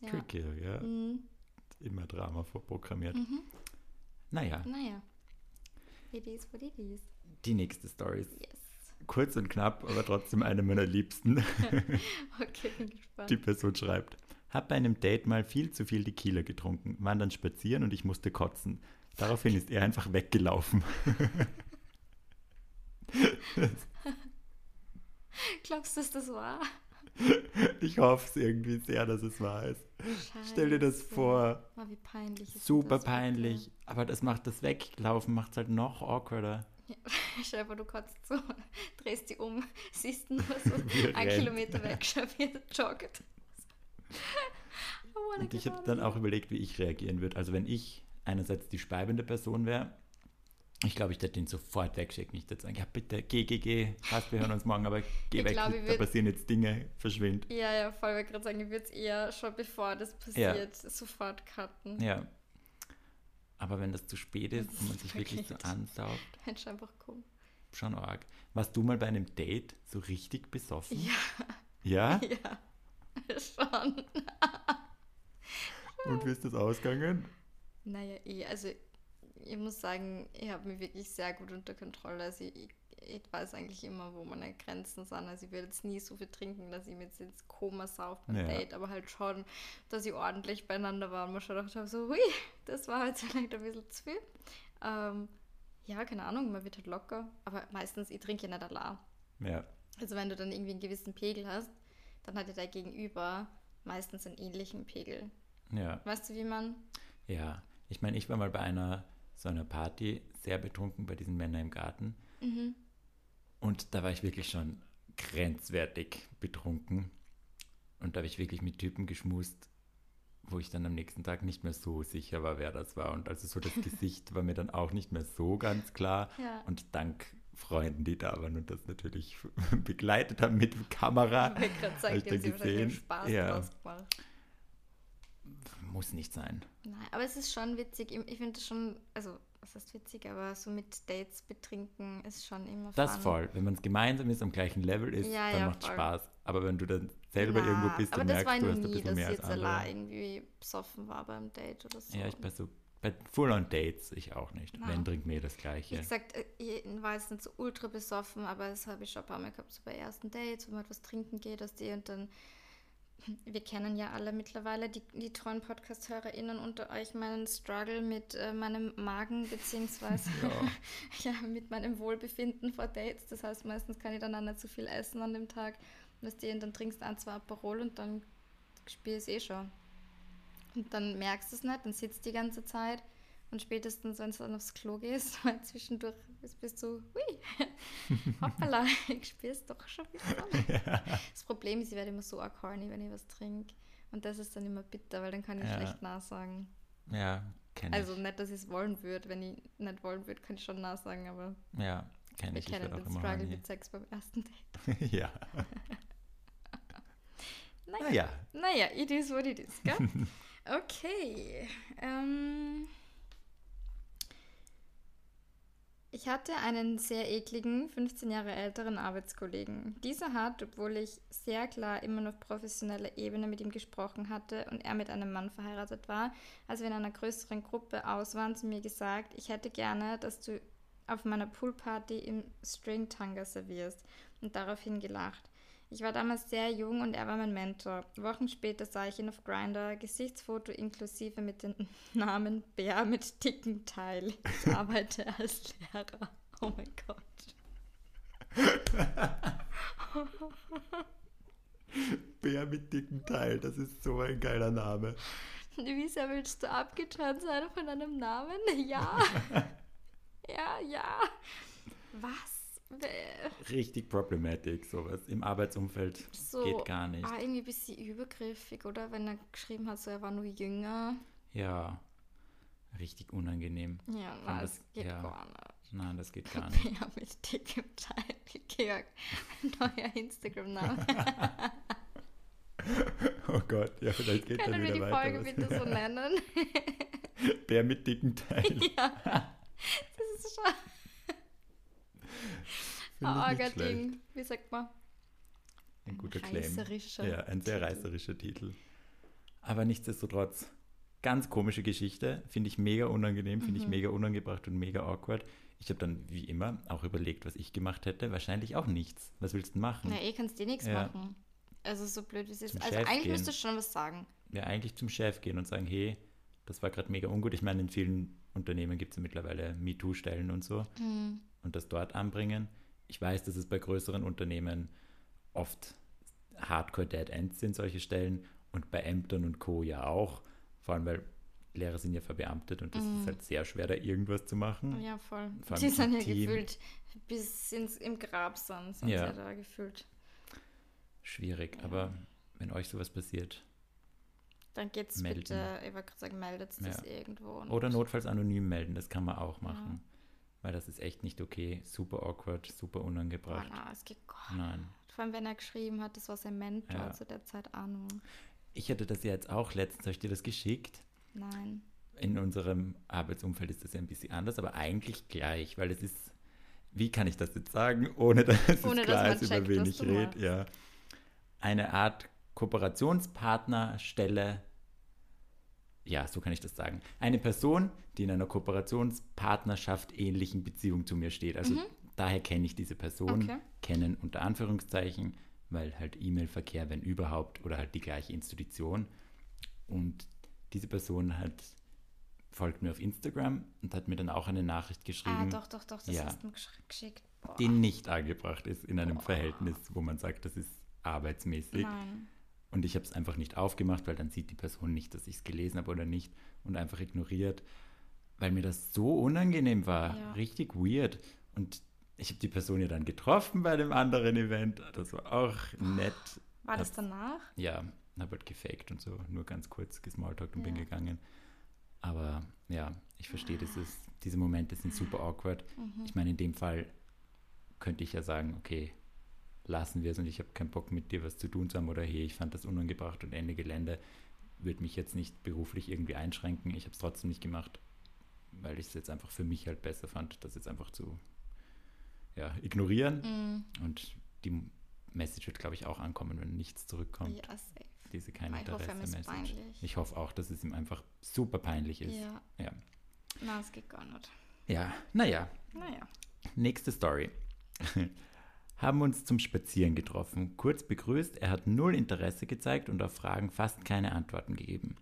Ja. tricky, ja. Mhm. Immer Drama vorprogrammiert. Mhm. Naja, Naja. It is what it is. Die nächste Story ist Yes. kurz und knapp, aber trotzdem eine meiner liebsten. Okay, bin gespannt. Die Person schreibt, hab bei einem Date mal viel zu viel Tequila getrunken, waren dann spazieren und ich musste kotzen. Daraufhin ist er einfach weggelaufen. Glaubst du, dass das war? Ich hoffe es irgendwie sehr, dass es wahr ist. Stell dir das Scheiße. vor. Oh, wie peinlich. ist Super peinlich. Aber das macht das Weglaufen, macht es halt noch awkwarder. Dir vor, du kotzt so, drehst dich um, siehst nur so Wie ein rennt. Kilometer weg, schau, wie er joggt. Wanna Und ich habe dann auch überlegt, wie ich reagieren würde. Also wenn ich einerseits die speibende Person wäre, ich glaube, ich hätte ihn sofort wegschicken. Ich würde sagen, ja bitte, geh, geh, geh, passt, wir hören uns morgen, aber geh Ich weg, glaub, ich da passieren jetzt Dinge, verschwind. Ja, ja, voll, wollte gerade sagen, ich würde es eher schon bevor das passiert, sofort cutten. Ja. Aber wenn das zu spät ist und man sich wirklich so ansaugt, ich einfach kommen. schon arg. Warst du mal bei einem Date so richtig besoffen? Ja, Ja? ja, schon. Und wie ist das ausgegangen? Naja, eh, also ich muss sagen, ich habe mich wirklich sehr gut unter Kontrolle. Also ich, ich, weiß eigentlich immer, wo meine Grenzen sind. Also ich werde jetzt nie so viel trinken, dass ich mir jetzt ins Koma sauf beim Ja. Date, aber halt schon, dass ich ordentlich beieinander war und mir schon gedacht habe, so, hui, das war jetzt vielleicht ein bisschen zu viel. Ähm, ja, keine Ahnung, man wird halt locker. Aber meistens, ich trinke ja nicht allein. Ja. Also wenn du dann irgendwie einen gewissen Pegel hast, dann hat ja dein Gegenüber meistens einen ähnlichen Pegel. Ja. Weißt du, wie man... Ja. Ich meine, ich war mal bei einer so einer Party sehr betrunken bei diesen Männern im Garten. Mhm. Und da war ich wirklich schon grenzwertig betrunken. Und da habe ich wirklich mit Typen geschmust, wo ich dann am nächsten Tag nicht mehr so sicher war, wer das war. Und also so das Gesicht war mir dann auch nicht mehr so ganz klar. Ja. Und dank Freunden, die da waren und das natürlich begleitet haben mit Kamera, Ich wollte gerade hab sagen, ich dann gesehen. Spaß Ja. muss nicht sein. Nein, aber es ist schon witzig. Ich ich finde es schon, also, was heißt witzig, aber so mit Dates betrinken ist schon immer Das fun. voll. Wenn man es gemeinsam ist, am gleichen Level ist, Ja, dann ja, macht es voll. Spaß. Aber wenn du dann selber Na, irgendwo bist, aber dann das war merkst du, noch hast ein nie, bisschen dass mehr ich als jetzt allein andere. irgendwie besoffen war beim Date oder so. Ja, ich bei so bei Full-on-Dates ich auch nicht. Na. Wenn trinkt mir das Wie Gleiche. gesagt, äh, ich war jetzt nicht so ultra besoffen, aber das habe ich schon ein paar Mal gehabt, so bei ersten Dates, wo man etwas trinken geht, aus die und dann, wir kennen ja alle mittlerweile, die, die treuen Podcast-HörerInnen unter euch, meinen Struggle mit äh, meinem Magen, beziehungsweise ja. mit meinem Wohlbefinden vor Dates. Das heißt, meistens kann ich dann auch nicht so viel essen an dem Tag. Weißt du, und dann trinkst du ein, zwei Aperol und dann spielst du eh schon. Und dann merkst du es nicht, dann sitzt die ganze Zeit und spätestens, wenn du dann aufs Klo gehst, weil zwischendurch bist, du, hui, hoppala, ich spür's doch schon wieder. Das Problem ist, ich werde immer so arg horny, wenn ich was trinke. Und das ist dann immer bitter, weil dann kann ich Ja. schlecht nachsagen. Ja, kenne Also ich. nicht, dass ich es wollen würde. Wenn ich nicht wollen würde, kann ich schon nachsagen, aber Ja, kenne ich. Ich auch den Struggle horny. mit Sex beim ersten Date. ja. Naja, Naja, naja, it is what it is, gell? Okay. Ähm, ich hatte einen sehr ekligen, 15 Jahre älteren Arbeitskollegen. Dieser hat, obwohl ich sehr klar immer noch auf professioneller Ebene mit ihm gesprochen hatte und er mit einem Mann verheiratet war, als wir in einer größeren Gruppe aus waren, zu mir gesagt, ich hätte gerne, dass du auf meiner Poolparty im String Tanga servierst und daraufhin gelacht. Ich war damals sehr jung und er war mein Mentor. Wochen später sah ich ihn auf Grinder, Gesichtsfoto inklusive mit dem Namen Bär mit dicken Teil. Ich arbeite als Lehrer. Oh mein Gott. Bär mit dicken Teil, das ist so ein geiler Name. Wieso willst du abgetan sein von einem Namen? Ja. ja, ja. Was? Richtig problematic, sowas. Im Arbeitsumfeld so, geht gar nicht. Ah, irgendwie ein bisschen übergriffig, oder? Wenn er geschrieben hat, so er war nur jünger. Ja, richtig unangenehm. Ja, nein, das, geht ja. gar nicht. Nein, das geht gar nicht. Ja, mit dickem Teil. Georg, neuer Instagram-Name. oh Gott, ja, vielleicht geht Können dann wieder weiter. Können wir die Folge bitte so nennen? Der mit dicken Teil. Ja, das ist schon... Ding, wie sagt man? Ein guter Claim. Ja, ein sehr reißerischer Titel. Aber nichtsdestotrotz, ganz komische Geschichte. Finde ich mega unangenehm, finde mhm. ich mega unangebracht und mega awkward. Ich habe dann, wie immer, auch überlegt, was ich gemacht hätte. Wahrscheinlich auch nichts. Was willst du machen? Na, eh kannst du nichts ja. machen. Also so blöd wie es ist. Also Chef eigentlich gehen. müsstest du schon was sagen. Ja, eigentlich zum Chef gehen und sagen, hey, das war gerade mega ungut. Ich meine, in vielen Unternehmen gibt es ja mittlerweile MeToo-Stellen und so. Mhm. Und das dort anbringen. Ich weiß, dass es bei größeren Unternehmen oft Hardcore-Dead Ends sind, solche Stellen. Und bei Ämtern und Co. ja auch. Vor allem, weil Lehrer sind ja verbeamtet und das mm. ist halt sehr schwer, da irgendwas zu machen. Ja, voll. Die sind ja Team. gefühlt bis ins, im Grab sind, sind ja. da gefühlt. Schwierig, ja. aber wenn euch sowas passiert, dann geht's melden. bitte, ich wollte gerade sagen, meldet es ja. irgendwo. Oder notfalls anonym melden, das kann man auch machen. Ja. Weil das ist echt nicht okay. Super awkward, super unangebracht. Oh, nein, es geht gar Nein. Vor allem, wenn er geschrieben hat, das war sein Mentor zu der Zeit Ahnung. Ich hatte das ja jetzt auch letztens, habe ich dir das geschickt? Nein. In unserem Arbeitsumfeld ist das ja ein bisschen anders, aber eigentlich gleich, weil es ist, wie kann ich das jetzt sagen, ohne dass ohne, es klar ist, über wen ich rede, ja. Eine Art Kooperationspartnerstelle, ja, so kann ich das sagen. Eine Person, die in einer Kooperationspartnerschaft ähnlichen Beziehung zu mir steht. Also mhm. daher kenne ich diese Person, okay. kennen unter Anführungszeichen, weil halt E-Mail-Verkehr, wenn überhaupt, oder halt die gleiche Institution. Und diese Person hat folgt mir auf Instagram und hat mir dann auch eine Nachricht geschrieben. Ah, doch, doch, doch, das ja, hast du geschickt. Boah. Die nicht angebracht ist in einem Boah. Verhältnis, wo man sagt, das ist arbeitsmäßig. Nein. Und ich habe es einfach nicht aufgemacht, weil dann sieht die Person nicht, dass ich es gelesen habe oder nicht und einfach ignoriert, weil mir das so unangenehm war. Ja. Richtig weird. Und ich habe die Person ja dann getroffen bei dem anderen Event. Das war auch nett. War das danach? Ja, habe halt gefaked und so, nur ganz kurz gesmalltalkt und ja. bin gegangen. Aber ja, ich verstehe, das ist, diese Momente sind super awkward. Mhm. Ich meine, in dem Fall könnte ich ja sagen, okay, lassen wir es und ich habe keinen Bock mit dir was zu tun zu haben oder hey, ich fand das unangebracht und Ende Gelände würde mich jetzt nicht beruflich irgendwie einschränken. Ich habe es trotzdem nicht gemacht, weil ich es jetzt einfach für mich halt besser fand, das jetzt einfach zu ja, ignorieren. Mhm. Und die Message wird, glaube ich, auch ankommen, wenn nichts zurückkommt. Ja, safe diese keine Interesse-Message. Ich hoffe auch, dass es ihm einfach super peinlich ist. Ja. ja. Na, es geht gar nicht. Ja, naja. Naja. Nächste Story. Haben uns zum Spazieren getroffen, kurz begrüßt, er hat null Interesse gezeigt und auf Fragen fast keine Antworten gegeben.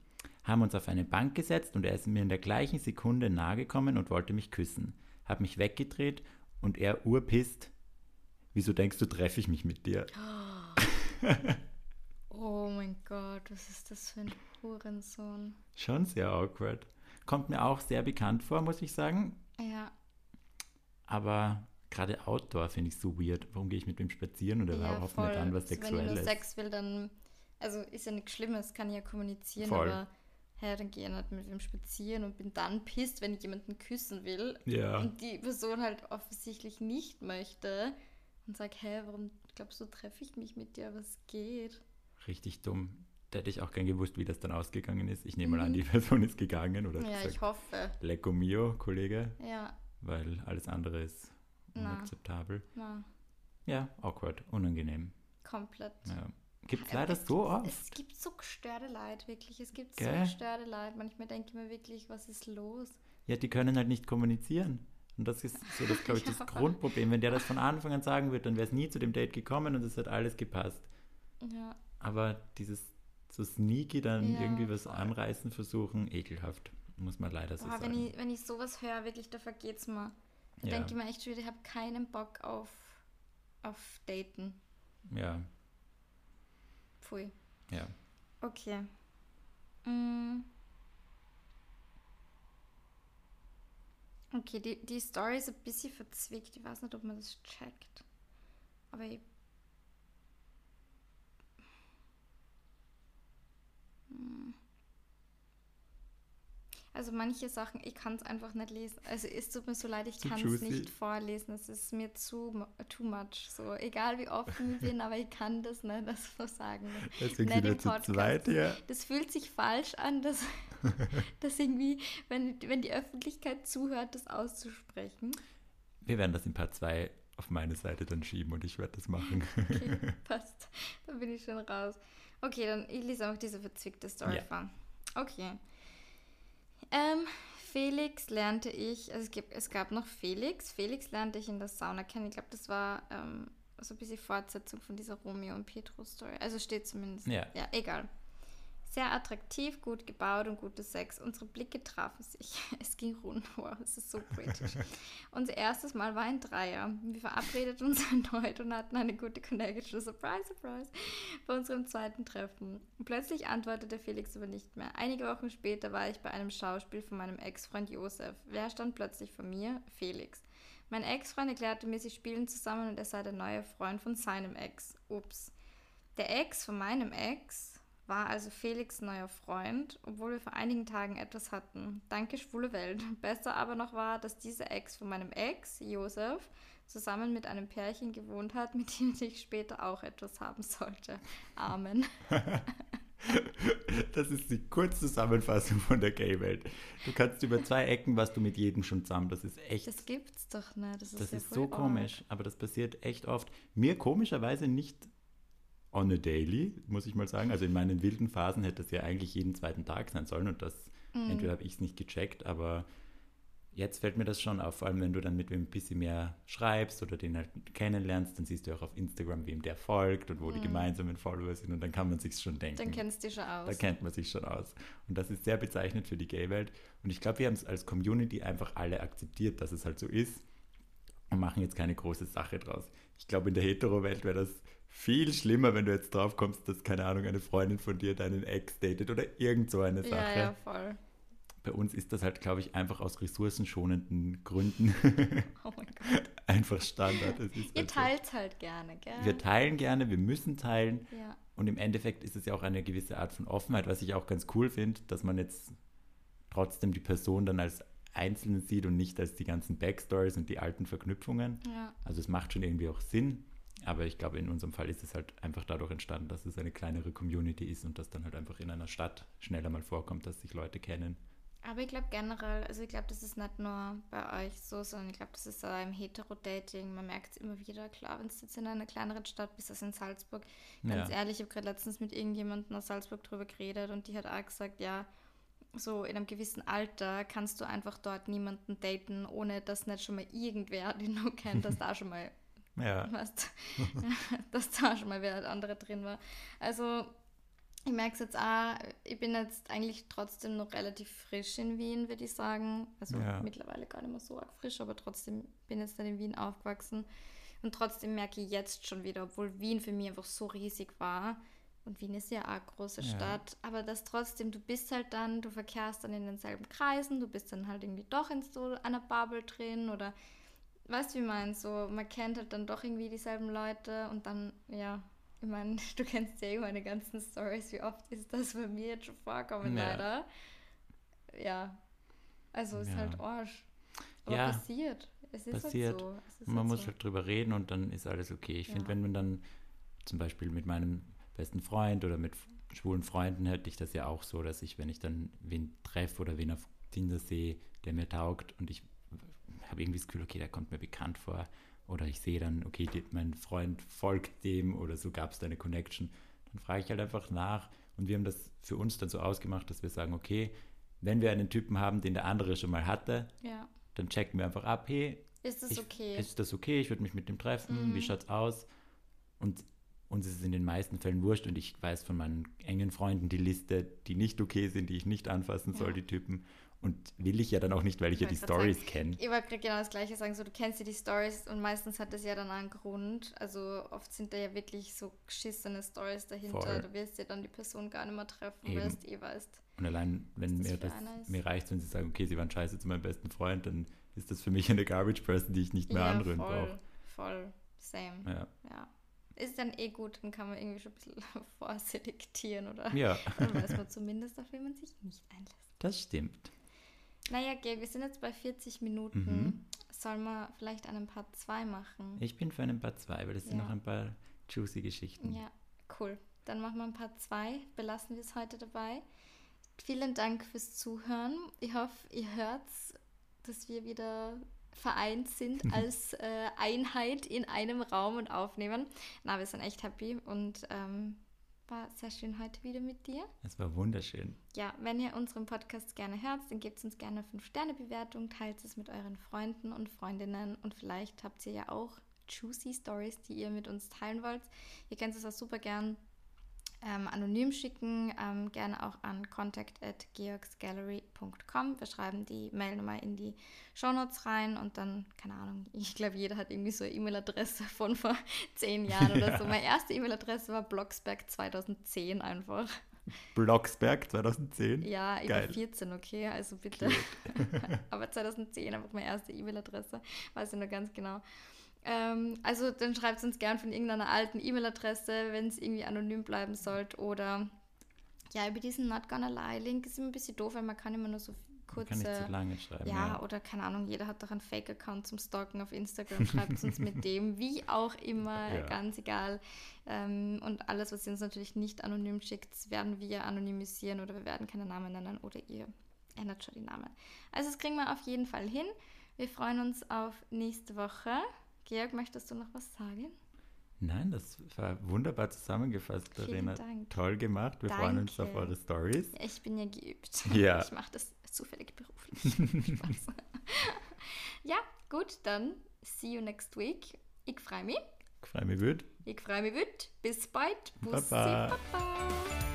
Haben uns auf eine Bank gesetzt und er ist mir in der gleichen Sekunde nahegekommen und wollte mich küssen. Hab mich weggedreht und er urpisst. Wieso denkst du, treffe ich mich mit dir? Oh. Oh mein Gott, was ist das für ein Hurensohn? Schon sehr awkward. Kommt mir auch sehr bekannt vor, muss ich sagen. Ja. Aber gerade Outdoor finde ich so weird. Warum gehe ich mit dem spazieren oder ja, hoffe nicht an was Sexuelles? Wenn ich nur Sex will, dann, also ist ja nichts Schlimmes, kann ich ja kommunizieren, voll. aber hey, dann gehe ich nicht mit dem spazieren und bin dann pisst, wenn ich jemanden küssen will ja. und die Person halt offensichtlich nicht möchte und sage, hey, warum glaubst du, treffe ich mich mit dir, was geht? richtig dumm. Da hätte ich auch gern gewusst, wie das dann ausgegangen ist. Ich nehme mal an, die mhm. Person ist gegangen oder Ja, gesagt, ich hoffe. Lecco mio, Kollege. Ja. Weil alles andere ist unakzeptabel. Na. Ja, awkward, unangenehm. Komplett. Ja. Gibt es leider es so oft. Es gibt so gestörte Leid, wirklich. Es gibt Gell? so gestörte Leid. Manchmal denke ich mir wirklich, was ist los? Ja, die können halt nicht kommunizieren. Und das ist so, das glaube ich, das ja. Grundproblem. Wenn der das von Anfang an sagen würde, dann wäre es nie zu dem Date gekommen und es hat alles gepasst. Ja. Aber dieses so sneaky dann ja, irgendwie was anreißen versuchen, ekelhaft, muss man leider so Boah, sagen. Wenn ich, wenn ich sowas höre, wirklich, da vergeht es mir. Da ja. denke ich mir echt schon ich habe keinen Bock auf, auf Daten. Ja. Pfui. Ja. Okay. Mm. Okay, die, die Story ist ein bisschen verzwickt. Ich weiß nicht, ob man das checkt. Aber ich. Hm. Also manche Sachen, ich kann es einfach nicht lesen. Also es tut mir so leid, ich kann es nicht vorlesen. Es ist mir zu too much. So egal wie offen ich bin, aber ich kann das nicht das so sagen. Deswegen nicht wir zu zweit hier. Das fühlt sich falsch an, dass, dass irgendwie, wenn, wenn die Öffentlichkeit zuhört, das auszusprechen. Wir werden das in Part 2 auf meine Seite dann schieben und ich werde das machen. Okay, passt. Dann bin ich schon raus. Okay, dann ich lese auch diese verzwickte Story ja. vor. Okay. Ähm, Felix lernte ich, also es, gibt, es gab noch Felix. Felix lernte ich in der Sauna kennen. Ich glaube, das war ähm, so ein bisschen Fortsetzung von dieser Romeo und Petro-Story. Also steht zumindest. Ja. Ja, egal. Sehr attraktiv, gut gebaut und gutes Sex. Unsere Blicke trafen sich. Es ging rund. Wow, es ist so britisch. Unser erstes Mal war ein Dreier. Wir verabredeten uns erneut und hatten eine gute Connection. Surprise, surprise. Bei unserem zweiten Treffen. plötzlich antwortete Felix aber nicht mehr. Einige Wochen später war ich bei einem Schauspiel von meinem Ex-Freund Josef. Wer stand plötzlich vor mir? Felix. Mein Ex-Freund erklärte mir, sie spielen zusammen und er sei der neue Freund von seinem Ex. Ups. Der Ex von meinem Ex war also Felix neuer Freund, obwohl wir vor einigen Tagen etwas hatten. Danke, schwule Welt. Besser aber noch war, dass dieser Ex von meinem Ex, Josef, zusammen mit einem Pärchen gewohnt hat, mit dem ich später auch etwas haben sollte. Amen. Das ist die Kurzzusammenfassung von der Gay-Welt. Du kannst über zwei Ecken was du mit jedem schon zusammen. Das ist echt. Das gibt's doch nicht. Das ist, das ist so komisch, aber das passiert echt oft. Mir komischerweise nicht on a daily, muss ich mal sagen. Also in meinen wilden Phasen hätte es ja eigentlich jeden zweiten Tag sein sollen und das, mhm. entweder habe ich es nicht gecheckt, aber jetzt fällt mir das schon auf, vor allem wenn du dann mit wem ein bisschen mehr schreibst oder den halt kennenlernst, dann siehst du auch auf Instagram, wem der folgt und wo mhm. die gemeinsamen Follower sind und dann kann man sich schon denken. Dann kennst du dich schon aus. Da kennt man sich schon aus. Und das ist sehr bezeichnend für die Gay-Welt. Und ich glaube, wir haben es als Community einfach alle akzeptiert, dass es halt so ist und machen jetzt keine große Sache draus. Ich glaube, in der Hetero-Welt wäre das viel schlimmer, wenn du jetzt drauf kommst, dass, keine Ahnung, eine Freundin von dir deinen Ex datet oder irgend so eine Sache. Ja, ja, voll. Bei uns ist das halt, glaube ich, einfach aus ressourcenschonenden Gründen oh mein Gott. einfach Standard. Ihr halt teilt so. halt gerne, gell? Wir teilen gerne, wir müssen teilen. Ja. Und im Endeffekt ist es ja auch eine gewisse Art von Offenheit, was ich auch ganz cool finde, dass man jetzt trotzdem die Person dann als Einzelnen sieht und nicht als die ganzen Backstories und die alten Verknüpfungen. Ja. Also es macht schon irgendwie auch Sinn. Aber ich glaube, in unserem Fall ist es halt einfach dadurch entstanden, dass es eine kleinere Community ist und dass dann halt einfach in einer Stadt schneller mal vorkommt, dass sich Leute kennen. Aber ich glaube generell, also ich glaube, das ist nicht nur bei euch so, sondern ich glaube, das ist auch im Hetero-Dating. Man merkt es immer wieder, klar, wenn du jetzt in einer kleineren Stadt bist, als in Salzburg. Ganz ja. ehrlich, ich habe gerade letztens mit irgendjemandem aus Salzburg drüber geredet und die hat auch gesagt, ja, so in einem gewissen Alter kannst du einfach dort niemanden daten, ohne dass nicht schon mal irgendwer, den du kennst, dass da schon mal ja. Weißt, dass da schon mal wer andere drin war. Also ich merke es jetzt auch, ich bin jetzt eigentlich trotzdem noch relativ frisch in Wien, würde ich sagen. Also ja. mittlerweile gar nicht mehr so arg frisch, aber trotzdem bin ich jetzt dann in Wien aufgewachsen. Und trotzdem merke ich jetzt schon wieder, obwohl Wien für mich einfach so riesig war, und Wien ist ja auch eine große ja. Stadt, aber das trotzdem, du bist halt dann, du verkehrst dann in denselben Kreisen, du bist dann halt irgendwie doch in so einer Bubble drin oder weißt du, wie ich meine? So, man kennt halt dann doch irgendwie dieselben Leute und dann, ja, ich meine, du kennst ja eh meine ganzen Stories, wie oft ist das bei mir jetzt schon vorkommen, ja. leider. Ja, also ist ja. halt Arsch. Aber ja, passiert. Es ist halt passiert. Halt so. Man halt muss so. halt drüber reden und dann ist alles okay. Ich finde, wenn man dann zum Beispiel mit meinem besten Freund oder mit schwulen Freunden hätte ich das ja auch so, dass ich, wenn ich dann wen treffe oder wen auf Tinder sehe, der mir taugt und ich habe irgendwie das Gefühl, okay, der kommt mir bekannt vor. Oder ich sehe dann, okay, mein Freund folgt dem oder so gab es da eine Connection. Dann frage ich halt einfach nach. Und wir haben das für uns dann so ausgemacht, dass wir sagen, okay, wenn wir einen Typen haben, den der andere schon mal hatte, ja. dann checken wir einfach ab, hey, Ist das ich, okay? ist das okay, ich würde mich mit dem treffen, Mhm. wie schaut's aus? Und uns ist es in den meisten Fällen wurscht und ich weiß von meinen engen Freunden die Liste, die nicht okay sind, die ich nicht anfassen soll, Ja. die Typen. Und will ich ja dann auch nicht, weil ich ja die Ich wollte grad Stories kenne. Ich wollte genau das Gleiche sagen. So, du kennst ja die Stories und meistens hat das ja dann einen Grund. Also oft sind da ja wirklich so geschissene Stories dahinter. Voll. Du wirst ja dann die Person gar nicht mehr treffen, Eben. weil du eh weißt. Und allein, wenn das mir das mir reicht, wenn sie sagen, okay, sie waren scheiße zu meinem besten Freund, dann ist das für mich eine Garbage Person, die ich nicht mehr anrühren voll, brauche. voll. Same. Ja. Ja. Ist dann eh gut, dann kann man irgendwie schon ein bisschen vorselektieren oder ja, dann weiß man zumindest, auf wen man sich nicht einlässt. das stimmt. Naja, Gabe, wir sind jetzt bei 40 Minuten. Mhm. Sollen wir vielleicht einen Part 2 machen? Ich bin für einen Part 2, weil das sind Ja. noch ein paar juicy Geschichten. Ja, cool. Dann machen wir ein Part 2. Belassen wir es heute dabei. Vielen Dank fürs Zuhören. Ich hoffe, ihr hört, dass wir wieder vereint sind als äh, Einheit in einem Raum und aufnehmen. Na, wir sind echt happy und ähm, war sehr schön heute wieder mit dir. Es war wunderschön. Ja, wenn ihr unseren Podcast gerne hört, dann gebt uns gerne eine 5-Sterne-Bewertung, teilt es mit euren Freunden und Freundinnen und vielleicht habt ihr ja auch juicy Stories, die ihr mit uns teilen wollt. Ihr könnt es auch super gern ähm, anonym schicken, ähm, gerne auch an contact at georgsgallery.com. Wir schreiben die Mail nochmal in die Shownotes rein und dann, keine Ahnung, ich glaube, jeder hat irgendwie so eine E-Mail-Adresse von vor zehn Jahren oder so. Meine erste E-Mail-Adresse war Blocksberg 2010 einfach. Blocksberg 2010. Ja, ich Geil. war 14, okay, also bitte. Aber 2010 einfach meine erste E-Mail-Adresse, weiß ich noch ganz genau. Ähm, also dann schreibt uns gern von irgendeiner alten E-Mail-Adresse, wenn es irgendwie anonym bleiben sollte. Oder ja, über diesen Not Gonna Lie-Link ist immer ein bisschen doof, weil man kann immer nur so Man kann nicht kurze... zu lange schreiben. Ja, oder keine Ahnung, jeder hat doch einen Fake-Account zum Stalken auf Instagram. Schreibt uns mit dem, wie auch immer, Ja. ganz egal. Ähm, und alles, was ihr uns natürlich nicht anonym schickt, werden wir anonymisieren oder wir werden keine Namen nennen oder ihr ändert schon die Namen. Also das kriegen wir auf jeden Fall hin. Wir freuen uns auf nächste Woche. Georg, möchtest du noch was sagen? Nein, das war wunderbar zusammengefasst, Verena. Toll gemacht. Wir freuen uns Danke. auf eure Stories. Ja, Ich bin ja geübt. Ja. Ich mache das zufällig beruflich. Ja, gut, dann see you next week. Ich freue mich. Ich freue mich, wird. Ich freue mich. Bis bald. Bussi, Baba. Baba.